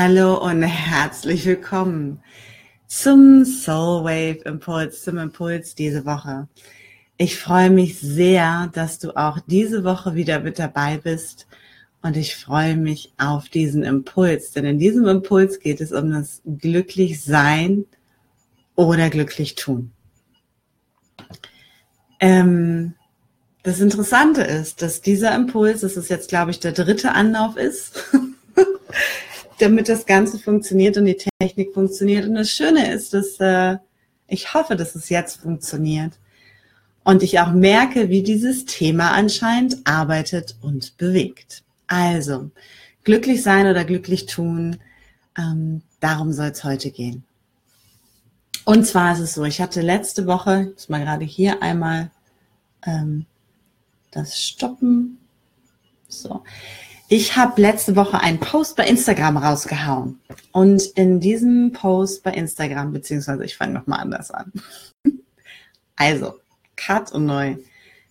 Hallo und herzlich willkommen zum Soul Wave Impuls, zum Impuls diese Woche. Ich freue mich sehr, dass du auch diese Woche wieder mit dabei bist und ich freue mich auf diesen Impuls, denn in diesem Impuls geht es um das glücklich sein oder glücklich tun. Ähm, das Interessante ist, dass dieser Impuls, das ist jetzt, glaube ich, der dritte Anlauf ist, damit das Ganze funktioniert und die Technik funktioniert. Und das Schöne ist, dass äh, ich hoffe, dass es jetzt funktioniert und ich auch merke, wie dieses Thema anscheinend arbeitet und bewegt. Also, glücklich sein oder glücklich tun, ähm, darum soll es heute gehen. Und zwar ist es so, ich hatte letzte Woche, ich muss mal gerade hier einmal ähm, das stoppen. So. Ich habe letzte Woche einen Post bei Instagram rausgehauen. Und in diesem Post bei Instagram, beziehungsweise ich fange nochmal anders an. Also, Cut und neu.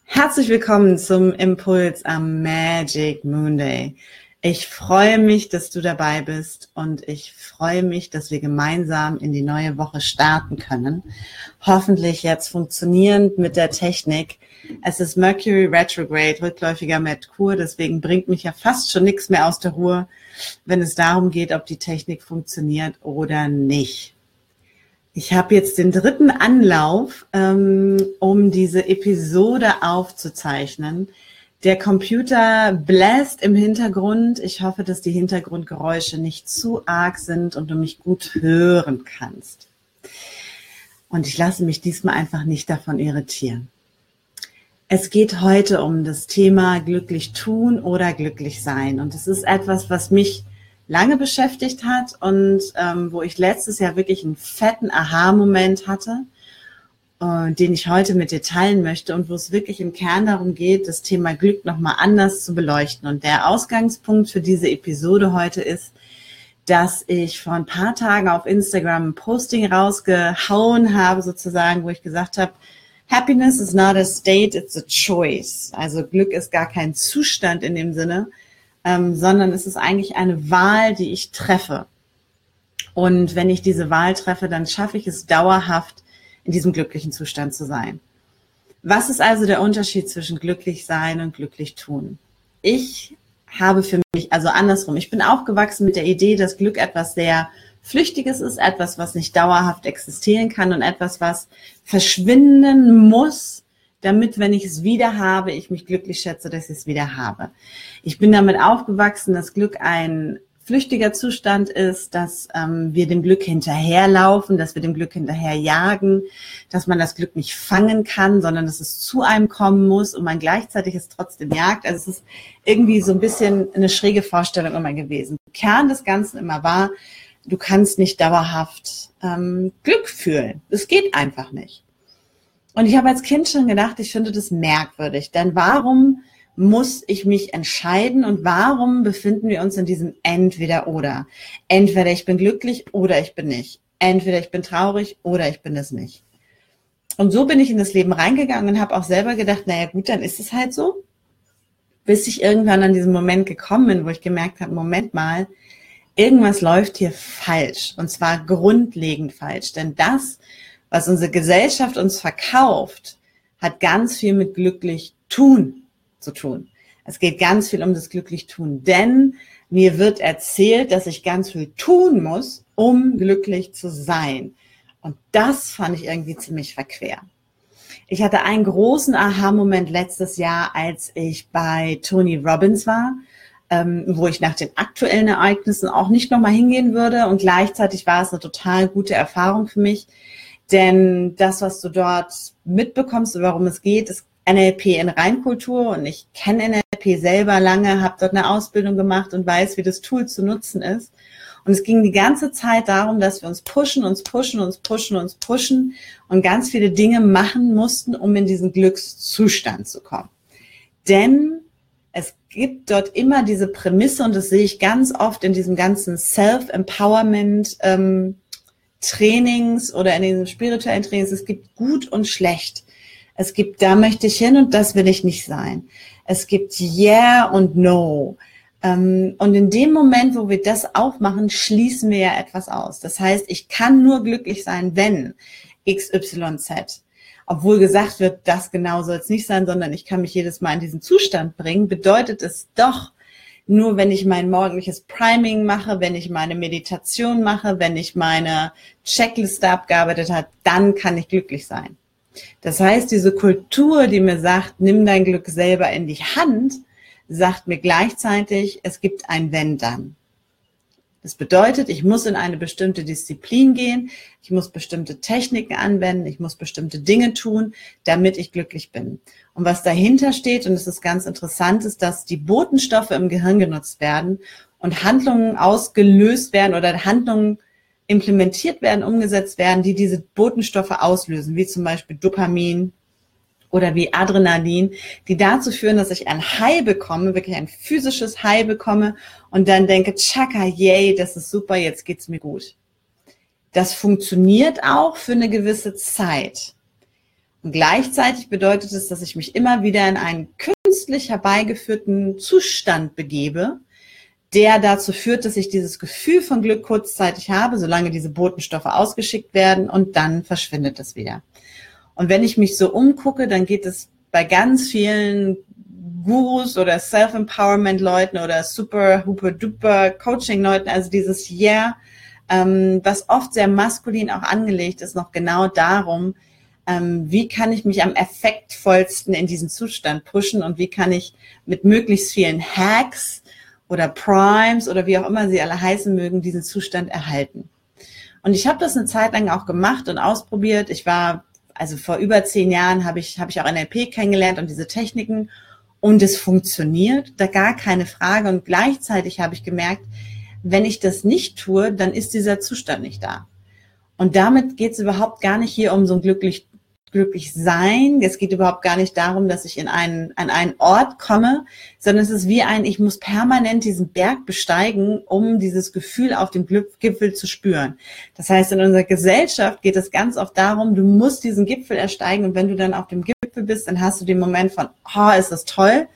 Herzlich willkommen zum Impuls am Magic Moonday. Ich freue mich, dass du dabei bist und ich freue mich, dass wir gemeinsam in die neue Woche starten können. Hoffentlich jetzt funktionierend mit der Technik. Es ist Mercury Retrograde, rückläufiger Merkur, deswegen bringt mich ja fast schon nichts mehr aus der Ruhe, wenn es darum geht, ob die Technik funktioniert oder nicht. Ich habe jetzt den dritten Anlauf, ähm, um diese Episode aufzuzeichnen. Der Computer bläst im Hintergrund. Ich hoffe, dass die Hintergrundgeräusche nicht zu arg sind und du mich gut hören kannst. Und ich lasse mich diesmal einfach nicht davon irritieren. Es geht heute um das Thema glücklich tun oder glücklich sein. Und es ist etwas, was mich lange beschäftigt hat und ähm, wo ich letztes Jahr wirklich einen fetten Aha-Moment hatte, äh, den ich heute mit dir teilen möchte und wo es wirklich im Kern darum geht, das Thema Glück nochmal anders zu beleuchten. Und der Ausgangspunkt für diese Episode heute ist, dass ich vor ein paar Tagen auf Instagram ein Posting rausgehauen habe, sozusagen, wo ich gesagt habe, Happiness is not a state, it's a choice. Also Glück ist gar kein Zustand in dem Sinne, ähm, sondern es ist eigentlich eine Wahl, die ich treffe. Und wenn ich diese Wahl treffe, dann schaffe ich es dauerhaft, in diesem glücklichen Zustand zu sein. Was ist also der Unterschied zwischen glücklich sein und glücklich tun? Ich habe für mich, also andersrum, ich bin aufgewachsen mit der Idee, dass Glück etwas sehr Flüchtiges ist, etwas, was nicht dauerhaft existieren kann und etwas, was verschwinden muss, damit, wenn ich es wieder habe, ich mich glücklich schätze, dass ich es wieder habe. Ich bin damit aufgewachsen, dass Glück ein flüchtiger Zustand ist, dass ähm, wir dem Glück hinterherlaufen, dass wir dem Glück hinterherjagen, dass man das Glück nicht fangen kann, sondern dass es zu einem kommen muss und man gleichzeitig es trotzdem jagt. Also es ist irgendwie so ein bisschen eine schräge Vorstellung immer gewesen. Kern des Ganzen immer war, du kannst nicht dauerhaft ähm, Glück fühlen. Es geht einfach nicht. Und ich habe als Kind schon gedacht, ich finde das merkwürdig. Denn warum muss ich mich entscheiden und warum befinden wir uns in diesem Entweder-Oder? Entweder ich bin glücklich oder ich bin nicht. Entweder ich bin traurig oder ich bin es nicht. Und so bin ich in das Leben reingegangen und habe auch selber gedacht, naja gut, dann ist es halt so. Bis ich irgendwann an diesen Moment gekommen bin, wo ich gemerkt habe, Moment mal, irgendwas läuft hier falsch. Und zwar grundlegend falsch. Denn das, was unsere Gesellschaft uns verkauft, hat ganz viel mit glücklich tun zu tun. Es geht ganz viel um das glücklich tun, denn mir wird erzählt, dass ich ganz viel tun muss, um glücklich zu sein. Und das fand ich irgendwie ziemlich verquer. Ich hatte einen großen Aha-Moment letztes Jahr, als ich bei Tony Robbins war, ähm, wo ich nach den aktuellen Ereignissen auch nicht nochmal hingehen würde. Und gleichzeitig war es eine total gute Erfahrung für mich, denn das, was du dort mitbekommst, worum es geht, ist NLP in Reinkultur und ich kenne NLP selber lange, habe dort eine Ausbildung gemacht und weiß, wie das Tool zu nutzen ist. Und es ging die ganze Zeit darum, dass wir uns pushen, uns pushen, uns pushen, uns pushen und ganz viele Dinge machen mussten, um in diesen Glückszustand zu kommen. Denn es gibt dort immer diese Prämisse und das sehe ich ganz oft in diesem ganzen Self-Empowerment ähm, Trainings oder in diesen spirituellen Trainings. Es gibt gut und schlecht. Es gibt, da möchte ich hin und das will ich nicht sein. Es gibt Yeah und No. Ähm, und in dem Moment, wo wir das aufmachen, schließen wir ja etwas aus. Das heißt, ich kann nur glücklich sein, wenn XYZ. Obwohl gesagt wird, das genau soll es nicht sein, sondern ich kann mich jedes Mal in diesen Zustand bringen, bedeutet es doch, nur wenn ich mein morgendliches Priming mache, wenn ich meine Meditation mache, wenn ich meine Checkliste abgearbeitet habe, dann kann ich glücklich sein. Das heißt, diese Kultur, die mir sagt, nimm dein Glück selber in die Hand, sagt mir gleichzeitig, es gibt ein Wenn dann. Das bedeutet, ich muss in eine bestimmte Disziplin gehen, ich muss bestimmte Techniken anwenden, ich muss bestimmte Dinge tun, damit ich glücklich bin. Und was dahinter steht, und es ist ganz interessant, ist, dass die Botenstoffe im Gehirn genutzt werden und Handlungen ausgelöst werden oder Handlungen implementiert werden, umgesetzt werden, die diese Botenstoffe auslösen, wie zum Beispiel Dopamin, oder wie Adrenalin, die dazu führen, dass ich ein High bekomme, wirklich ein physisches High bekomme und dann denke, tschakka, yay, das ist super, jetzt geht's mir gut. Das funktioniert auch für eine gewisse Zeit. Und gleichzeitig bedeutet es, dass ich mich immer wieder in einen künstlich herbeigeführten Zustand begebe, der dazu führt, dass ich dieses Gefühl von Glück kurzzeitig habe, solange diese Botenstoffe ausgeschickt werden und dann verschwindet es wieder. Und wenn ich mich so umgucke, dann geht es bei ganz vielen Gurus oder Self-Empowerment-Leuten oder super, super, duper Coaching-Leuten, also dieses Yeah, ähm, was oft sehr maskulin auch angelegt ist, noch genau darum, ähm, wie kann ich mich am effektvollsten in diesen Zustand pushen und wie kann ich mit möglichst vielen Hacks oder Primes oder wie auch immer sie alle heißen mögen, diesen Zustand erhalten. Und ich habe das eine Zeit lang auch gemacht und ausprobiert. Ich war also vor über zehn Jahren habe ich, habe ich auch NLP kennengelernt und diese Techniken und es funktioniert, da gar keine Frage. Und gleichzeitig habe ich gemerkt, wenn ich das nicht tue, dann ist dieser Zustand nicht da. Und damit geht es überhaupt gar nicht hier um so ein glücklich glücklich sein. Es geht überhaupt gar nicht darum, dass ich in einen, an einen Ort komme, sondern es ist wie ein, ich muss permanent diesen Berg besteigen, um dieses Gefühl auf dem Gipfel zu spüren. Das heißt, in unserer Gesellschaft geht es ganz oft darum, du musst diesen Gipfel ersteigen und wenn du dann auf dem Gipfel bist, dann hast du den Moment von, oh, ist das toll,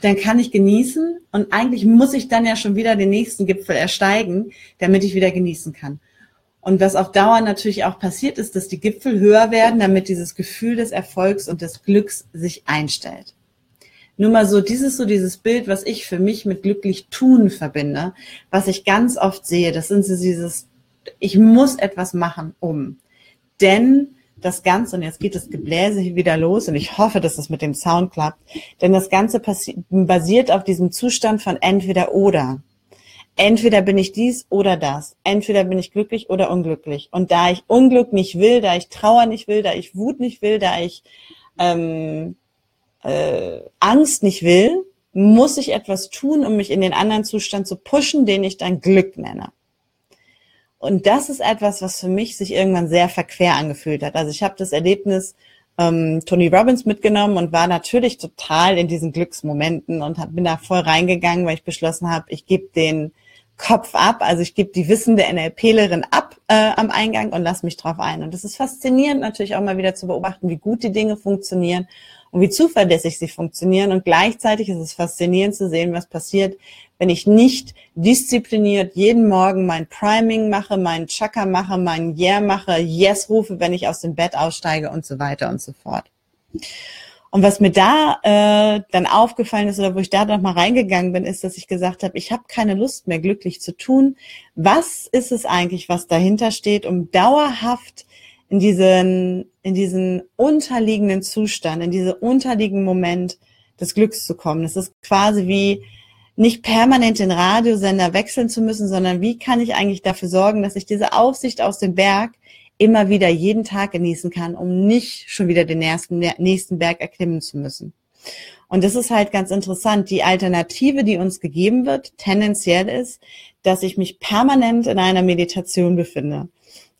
dann kann ich genießen und eigentlich muss ich dann ja schon wieder den nächsten Gipfel ersteigen, damit ich wieder genießen kann. Und was auf Dauer natürlich auch passiert ist, dass die Gipfel höher werden, damit dieses Gefühl des Erfolgs und des Glücks sich einstellt. Nur mal so, dieses so dieses Bild, was ich für mich mit glücklich tun verbinde, was ich ganz oft sehe, das sind so dieses, ich muss etwas machen, um. Denn das Ganze, und jetzt geht das Gebläse hier wieder los, und ich hoffe, dass das mit dem Sound klappt, denn das Ganze basiert auf diesem Zustand von entweder oder entweder bin ich dies oder das. Entweder bin ich glücklich oder unglücklich. Und da ich Unglück nicht will, da ich Trauer nicht will, da ich Wut nicht will, da ich ähm, äh, Angst nicht will, muss ich etwas tun, um mich in den anderen Zustand zu pushen, den ich dann Glück nenne. Und das ist etwas, was für mich sich irgendwann sehr verquer angefühlt hat. Also ich habe das Erlebnis ähm, Tony Robbins mitgenommen und war natürlich total in diesen Glücksmomenten und hab, bin da voll reingegangen, weil ich beschlossen habe, ich gebe den Kopf ab. Also ich gebe die wissende NLPlerin ab äh, am Eingang und lass mich drauf ein. Und das ist faszinierend natürlich auch mal wieder zu beobachten, wie gut die Dinge funktionieren und wie zuverlässig sie funktionieren. Und gleichzeitig ist es faszinierend zu sehen, was passiert, wenn ich nicht diszipliniert jeden Morgen mein Priming mache, mein Chakra mache, mein Yeah mache, Yes rufe, wenn ich aus dem Bett aussteige und so weiter und so fort. Und was mir da äh, dann aufgefallen ist oder wo ich da noch mal reingegangen bin, ist, dass ich gesagt habe, ich habe keine Lust mehr glücklich zu tun. Was ist es eigentlich, was dahinter steht, um dauerhaft in diesen in diesen unterliegenden Zustand, in diesen unterliegenden Moment des Glücks zu kommen? Das ist quasi wie nicht permanent den Radiosender wechseln zu müssen, sondern wie kann ich eigentlich dafür sorgen, dass ich diese Aussicht aus dem Berg immer wieder jeden Tag genießen kann, um nicht schon wieder den nächsten, nächsten Berg erklimmen zu müssen. Und das ist halt ganz interessant. Die Alternative, die uns gegeben wird, tendenziell ist, dass ich mich permanent in einer Meditation befinde.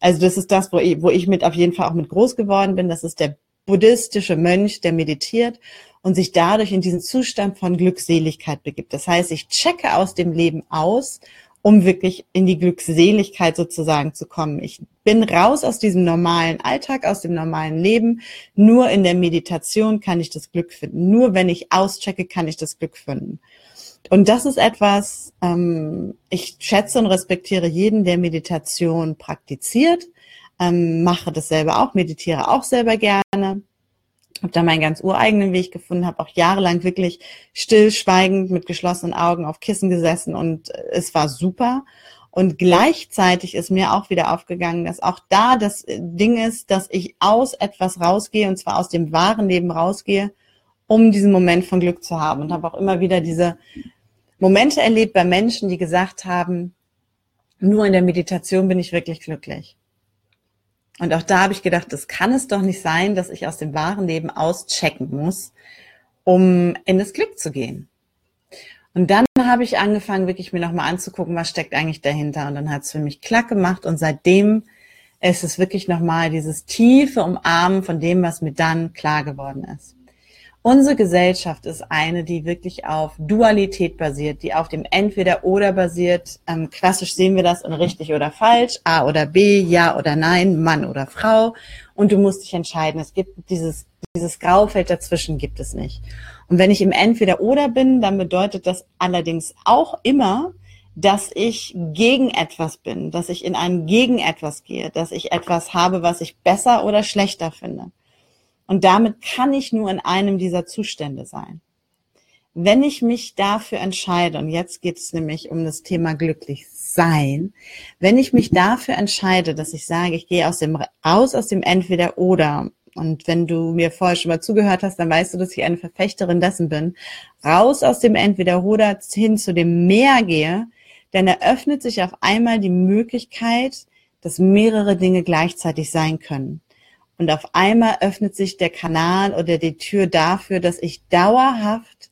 Also das ist das, wo ich, wo ich mit auf jeden Fall auch mit groß geworden bin. Das ist der buddhistische Mönch, der meditiert und sich dadurch in diesen Zustand von Glückseligkeit begibt. Das heißt, ich checke aus dem Leben aus, um wirklich in die Glückseligkeit sozusagen zu kommen. Ich bin raus aus diesem normalen Alltag, aus dem normalen Leben. Nur in der Meditation kann ich das Glück finden. Nur wenn ich auschecke, kann ich das Glück finden. Und das ist etwas, ähm, ich schätze und respektiere jeden, der Meditation praktiziert, ähm, mache das selber auch, meditiere auch selber gerne habe da meinen ganz ureigenen Weg gefunden, habe auch jahrelang wirklich stillschweigend mit geschlossenen Augen auf Kissen gesessen und es war super. Und gleichzeitig ist mir auch wieder aufgegangen, dass auch da das Ding ist, dass ich aus etwas rausgehe und zwar aus dem wahren Leben rausgehe, um diesen Moment von Glück zu haben. Und habe auch immer wieder diese Momente erlebt bei Menschen, die gesagt haben, nur in der Meditation bin ich wirklich glücklich. Und auch da habe ich gedacht, das kann es doch nicht sein, dass ich aus dem wahren Leben auschecken muss, um in das Glück zu gehen. Und dann habe ich angefangen, wirklich mir nochmal anzugucken, was steckt eigentlich dahinter. Und dann hat es für mich klack gemacht. Und seitdem ist es wirklich nochmal dieses tiefe Umarmen von dem, was mir dann klar geworden ist. Unsere Gesellschaft ist eine, die wirklich auf Dualität basiert, die auf dem Entweder-Oder basiert. Ähm, klassisch sehen wir das in richtig oder falsch, A oder B, Ja oder Nein, Mann oder Frau. Und du musst dich entscheiden. Es gibt dieses, dieses Graufeld dazwischen gibt es nicht. Und wenn ich im Entweder-Oder bin, dann bedeutet das allerdings auch immer, dass ich gegen etwas bin, dass ich in einem gegen etwas gehe, dass ich etwas habe, was ich besser oder schlechter finde. Und damit kann ich nur in einem dieser Zustände sein. Wenn ich mich dafür entscheide, und jetzt geht es nämlich um das Thema glücklich sein, wenn ich mich dafür entscheide, dass ich sage, ich gehe aus dem, raus aus dem Entweder oder, und wenn du mir vorher schon mal zugehört hast, dann weißt du, dass ich eine Verfechterin dessen bin, raus aus dem Entweder oder hin zu dem Meer gehe, dann eröffnet sich auf einmal die Möglichkeit, dass mehrere Dinge gleichzeitig sein können. Und auf einmal öffnet sich der Kanal oder die Tür dafür, dass ich dauerhaft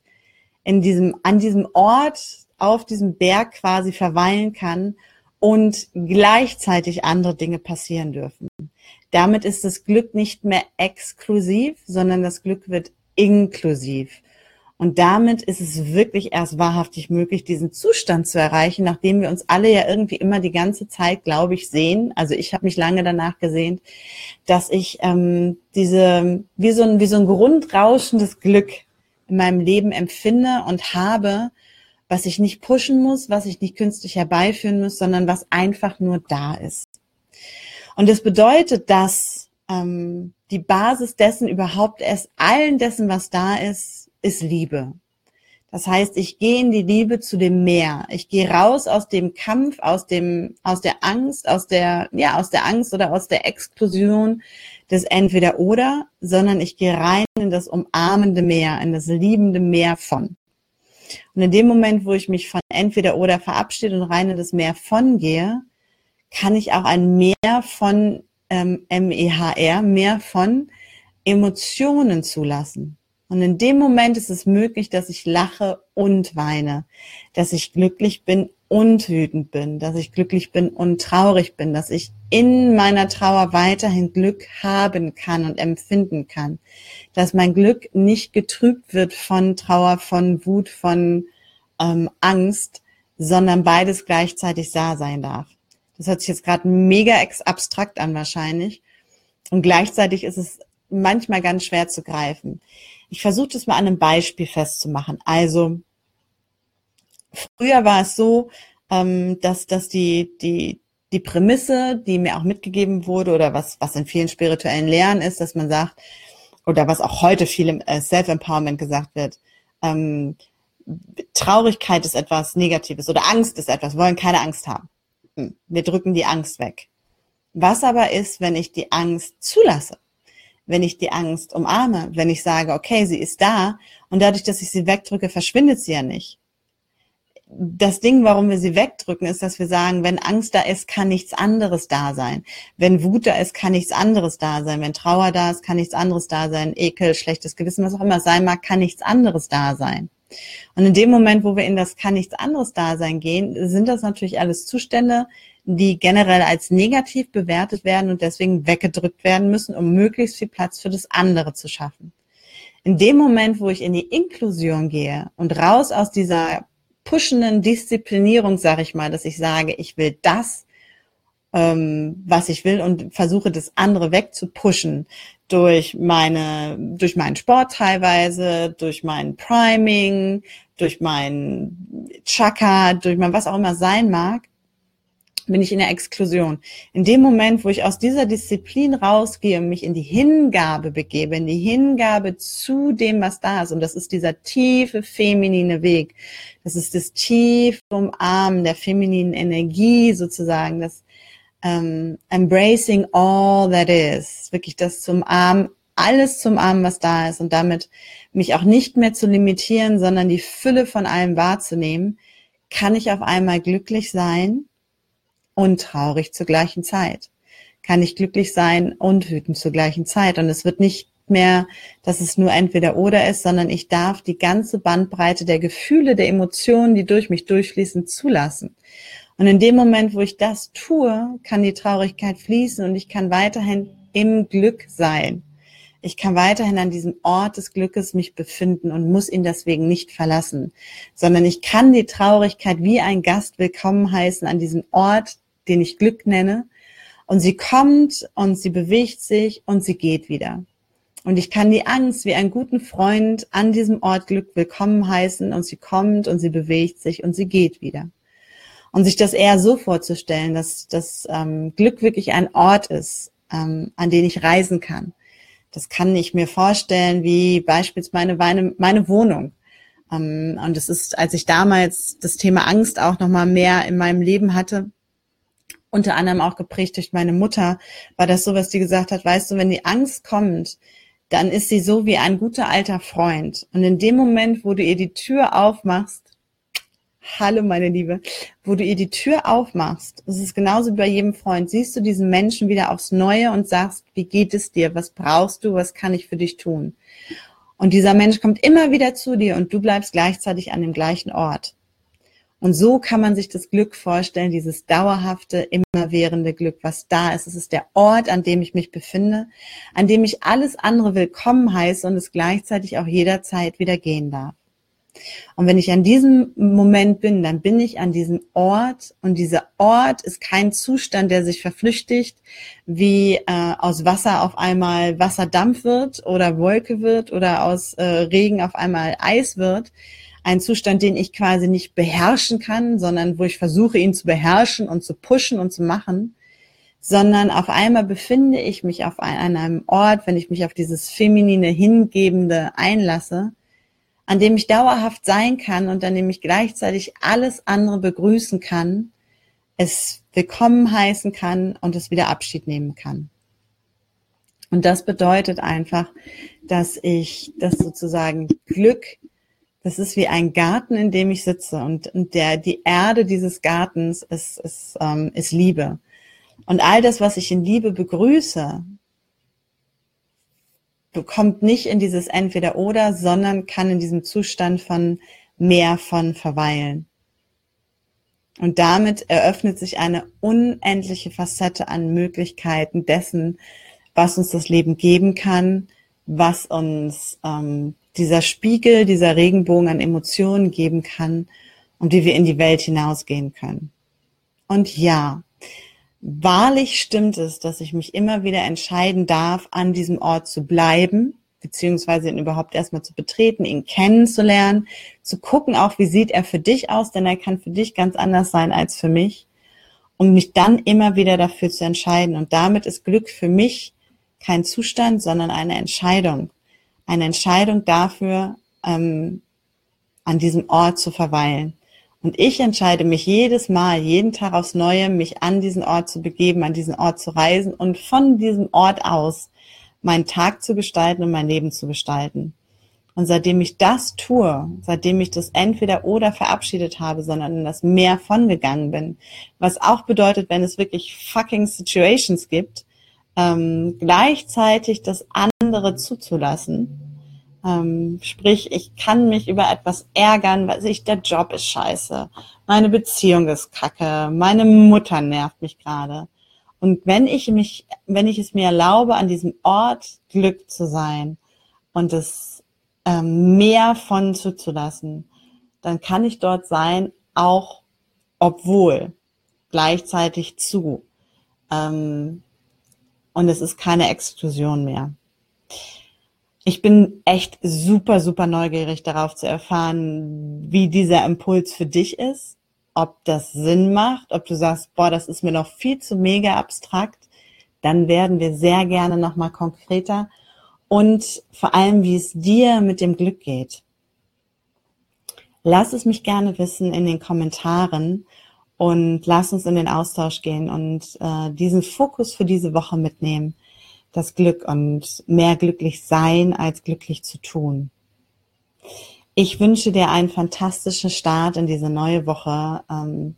in diesem, an diesem Ort, auf diesem Berg quasi verweilen kann und gleichzeitig andere Dinge passieren dürfen. Damit ist das Glück nicht mehr exklusiv, sondern das Glück wird inklusiv. Und damit ist es wirklich erst wahrhaftig möglich, diesen Zustand zu erreichen, nachdem wir uns alle ja irgendwie immer die ganze Zeit, glaube ich, sehen. Also ich habe mich lange danach gesehen, dass ich ähm, diese wie so ein wie so ein grundrauschendes Glück in meinem Leben empfinde und habe, was ich nicht pushen muss, was ich nicht künstlich herbeiführen muss, sondern was einfach nur da ist. Und das bedeutet, dass ähm, die Basis dessen überhaupt erst allen dessen, was da ist, ist Liebe. Das heißt, ich gehe in die Liebe zu dem Meer. Ich gehe raus aus dem Kampf, aus dem, aus der Angst, aus der, ja, aus der Angst oder aus der Exklusion des Entweder oder, sondern ich gehe rein in das umarmende Meer, in das liebende Meer von. Und in dem Moment, wo ich mich von Entweder oder verabschiede und rein in das Meer von gehe, kann ich auch ein Meer von ähm, M-E-H-R, Meer von Emotionen zulassen. Und in dem Moment ist es möglich, dass ich lache und weine, dass ich glücklich bin und wütend bin, dass ich glücklich bin und traurig bin, dass ich in meiner Trauer weiterhin Glück haben kann und empfinden kann, dass mein Glück nicht getrübt wird von Trauer, von Wut, von ähm, Angst, sondern beides gleichzeitig da sein darf. Das hört sich jetzt gerade mega abstrakt an wahrscheinlich. Und gleichzeitig ist es manchmal ganz schwer zu greifen. Ich versuche das mal an einem Beispiel festzumachen. Also früher war es so, ähm, dass, dass die, die, die Prämisse, die mir auch mitgegeben wurde oder was, was in vielen spirituellen Lehren ist, dass man sagt, oder was auch heute viel im äh, Self-Empowerment gesagt wird, ähm, Traurigkeit ist etwas Negatives oder Angst ist etwas, wir wollen keine Angst haben. Hm, wir drücken die Angst weg. Was aber ist, wenn ich die Angst zulasse? Wenn ich die Angst umarme, wenn ich sage, okay, sie ist da und dadurch, dass ich sie wegdrücke, verschwindet sie ja nicht. das Ding, warum wir sie wegdrücken, ist, dass wir sagen, wenn Angst da ist, kann nichts anderes da sein. Wenn Wut da ist, kann nichts anderes da sein. Wenn Trauer da ist, kann nichts anderes da sein. Ekel, schlechtes Gewissen, was auch immer sein mag, kann nichts anderes da sein. Und in dem Moment, wo wir in das kann nichts anderes da sein gehen, sind das natürlich alles Zustände, die generell als negativ bewertet werden und deswegen weggedrückt werden müssen, um möglichst viel Platz für das andere zu schaffen. In dem Moment, wo ich in die Inklusion gehe und raus aus dieser pushenden Disziplinierung, sage ich mal, dass ich sage, ich will das, ähm, was ich will und versuche das andere wegzupushen durch meine, durch meinen Sport teilweise, durch mein Priming, durch mein Chakra, durch mein was auch immer sein mag, bin ich in der Exklusion. In dem Moment, wo ich aus dieser Disziplin rausgehe und mich in die Hingabe begebe, in die Hingabe zu dem, was da ist, und das ist dieser tiefe feminine Weg, das ist das tiefe Umarmen der femininen Energie sozusagen, das ähm, Embracing all that is, wirklich das zum Arm, alles zum Arm, was da ist und damit mich auch nicht mehr zu limitieren, sondern die Fülle von allem wahrzunehmen, kann ich auf einmal glücklich sein und traurig zur gleichen Zeit. Kann ich glücklich sein und wütend zur gleichen Zeit. Und es wird nicht mehr, dass es nur entweder oder ist, sondern ich darf die ganze Bandbreite der Gefühle, der Emotionen, die durch mich durchfließen, zulassen. Und in dem Moment, wo ich das tue, kann die Traurigkeit fließen und ich kann weiterhin im Glück sein. Ich kann weiterhin an diesem Ort des Glückes mich befinden und muss ihn deswegen nicht verlassen, sondern ich kann die Traurigkeit wie ein Gast willkommen heißen an diesem Ort den ich Glück nenne. Und sie kommt und sie bewegt sich und sie geht wieder. Und ich kann die Angst wie einen guten Freund an diesem Ort Glück willkommen heißen und sie kommt und sie bewegt sich und sie geht wieder. Und sich das eher so vorzustellen, dass das ähm, Glück wirklich ein Ort ist, ähm, an den ich reisen kann. Das kann ich mir vorstellen wie beispielsweise meine, meine Wohnung. Ähm, und es ist, als ich damals das Thema Angst auch noch mal mehr in meinem Leben hatte, unter anderem auch geprägt durch meine Mutter, war das so, was die gesagt hat, weißt du, wenn die Angst kommt, dann ist sie so wie ein guter alter Freund. Und in dem Moment, wo du ihr die Tür aufmachst, hallo meine Liebe, wo du ihr die Tür aufmachst, das ist genauso wie bei jedem Freund, siehst du diesen Menschen wieder aufs Neue und sagst, wie geht es dir, was brauchst du, was kann ich für dich tun? Und dieser Mensch kommt immer wieder zu dir und du bleibst gleichzeitig an dem gleichen Ort. Und so kann man sich das Glück vorstellen, dieses dauerhafte, immerwährende Glück, was da ist. Es ist der Ort, an dem ich mich befinde, an dem ich alles andere willkommen heiße und es gleichzeitig auch jederzeit wieder gehen darf. Und wenn ich an diesem Moment bin, dann bin ich an diesem Ort und dieser Ort ist kein Zustand, der sich verflüchtigt, wie äh, aus Wasser auf einmal Wasserdampf wird oder Wolke wird oder aus äh, Regen auf einmal Eis wird, ein Zustand, den ich quasi nicht beherrschen kann, sondern wo ich versuche, ihn zu beherrschen und zu pushen und zu machen, sondern auf einmal befinde ich mich auf einem Ort, wenn ich mich auf dieses feminine, hingebende einlasse, an dem ich dauerhaft sein kann und an dem ich gleichzeitig alles andere begrüßen kann, es willkommen heißen kann und es wieder Abschied nehmen kann. Und das bedeutet einfach, dass ich das sozusagen Glück das ist wie ein Garten, in dem ich sitze und, und der, die Erde dieses Gartens ist, ist, ähm, ist Liebe. Und all das, was ich in Liebe begrüße, bekommt nicht in dieses Entweder-Oder, sondern kann in diesem Zustand von mehr von verweilen. Und damit eröffnet sich eine unendliche Facette an Möglichkeiten dessen, was uns das Leben geben kann, was uns ähm, dieser Spiegel, dieser Regenbogen an Emotionen geben kann und wie wir in die Welt hinausgehen können. Und ja, wahrlich stimmt es, dass ich mich immer wieder entscheiden darf, an diesem Ort zu bleiben, beziehungsweise ihn überhaupt erstmal zu betreten, ihn kennenzulernen, zu gucken auch, wie sieht er für dich aus, denn er kann für dich ganz anders sein als für mich, um mich dann immer wieder dafür zu entscheiden. Und damit ist Glück für mich kein Zustand, sondern eine Entscheidung eine Entscheidung dafür, ähm, an diesem Ort zu verweilen. Und ich entscheide mich jedes Mal, jeden Tag aufs Neue, mich an diesen Ort zu begeben, an diesen Ort zu reisen und von diesem Ort aus meinen Tag zu gestalten und mein Leben zu gestalten. Und seitdem ich das tue, seitdem ich das entweder oder verabschiedet habe, sondern in das Mehr von gegangen bin, was auch bedeutet, wenn es wirklich fucking Situations gibt, ähm, gleichzeitig das andere zuzulassen. Ähm, sprich, ich kann mich über etwas ärgern, weil sich der Job ist scheiße, meine Beziehung ist kacke, meine Mutter nervt mich gerade. Und wenn ich mich, wenn ich es mir erlaube, an diesem Ort Glück zu sein und es ähm, mehr von zuzulassen, dann kann ich dort sein, auch obwohl gleichzeitig zu. Ähm, und es ist keine Exklusion mehr. Ich bin echt super, super neugierig darauf zu erfahren, wie dieser Impuls für dich ist ob das Sinn macht, ob du sagst, boah, das ist mir noch viel zu mega abstrakt, dann werden wir sehr gerne nochmal konkreter und vor allem, wie es dir mit dem Glück geht. Lass es mich gerne wissen in den Kommentaren und lass uns in den Austausch gehen und äh, diesen Fokus für diese Woche mitnehmen. Das Glück und mehr glücklich sein als glücklich zu tun. Ich wünsche dir einen fantastischen Start in diese neue Woche, ähm,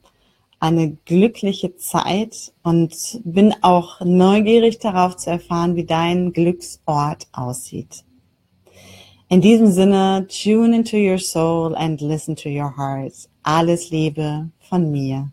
eine glückliche Zeit und bin auch neugierig darauf zu erfahren, wie dein Glücksort aussieht. In diesem Sinne, tune into your soul and listen to your heart. Alles Liebe von mir.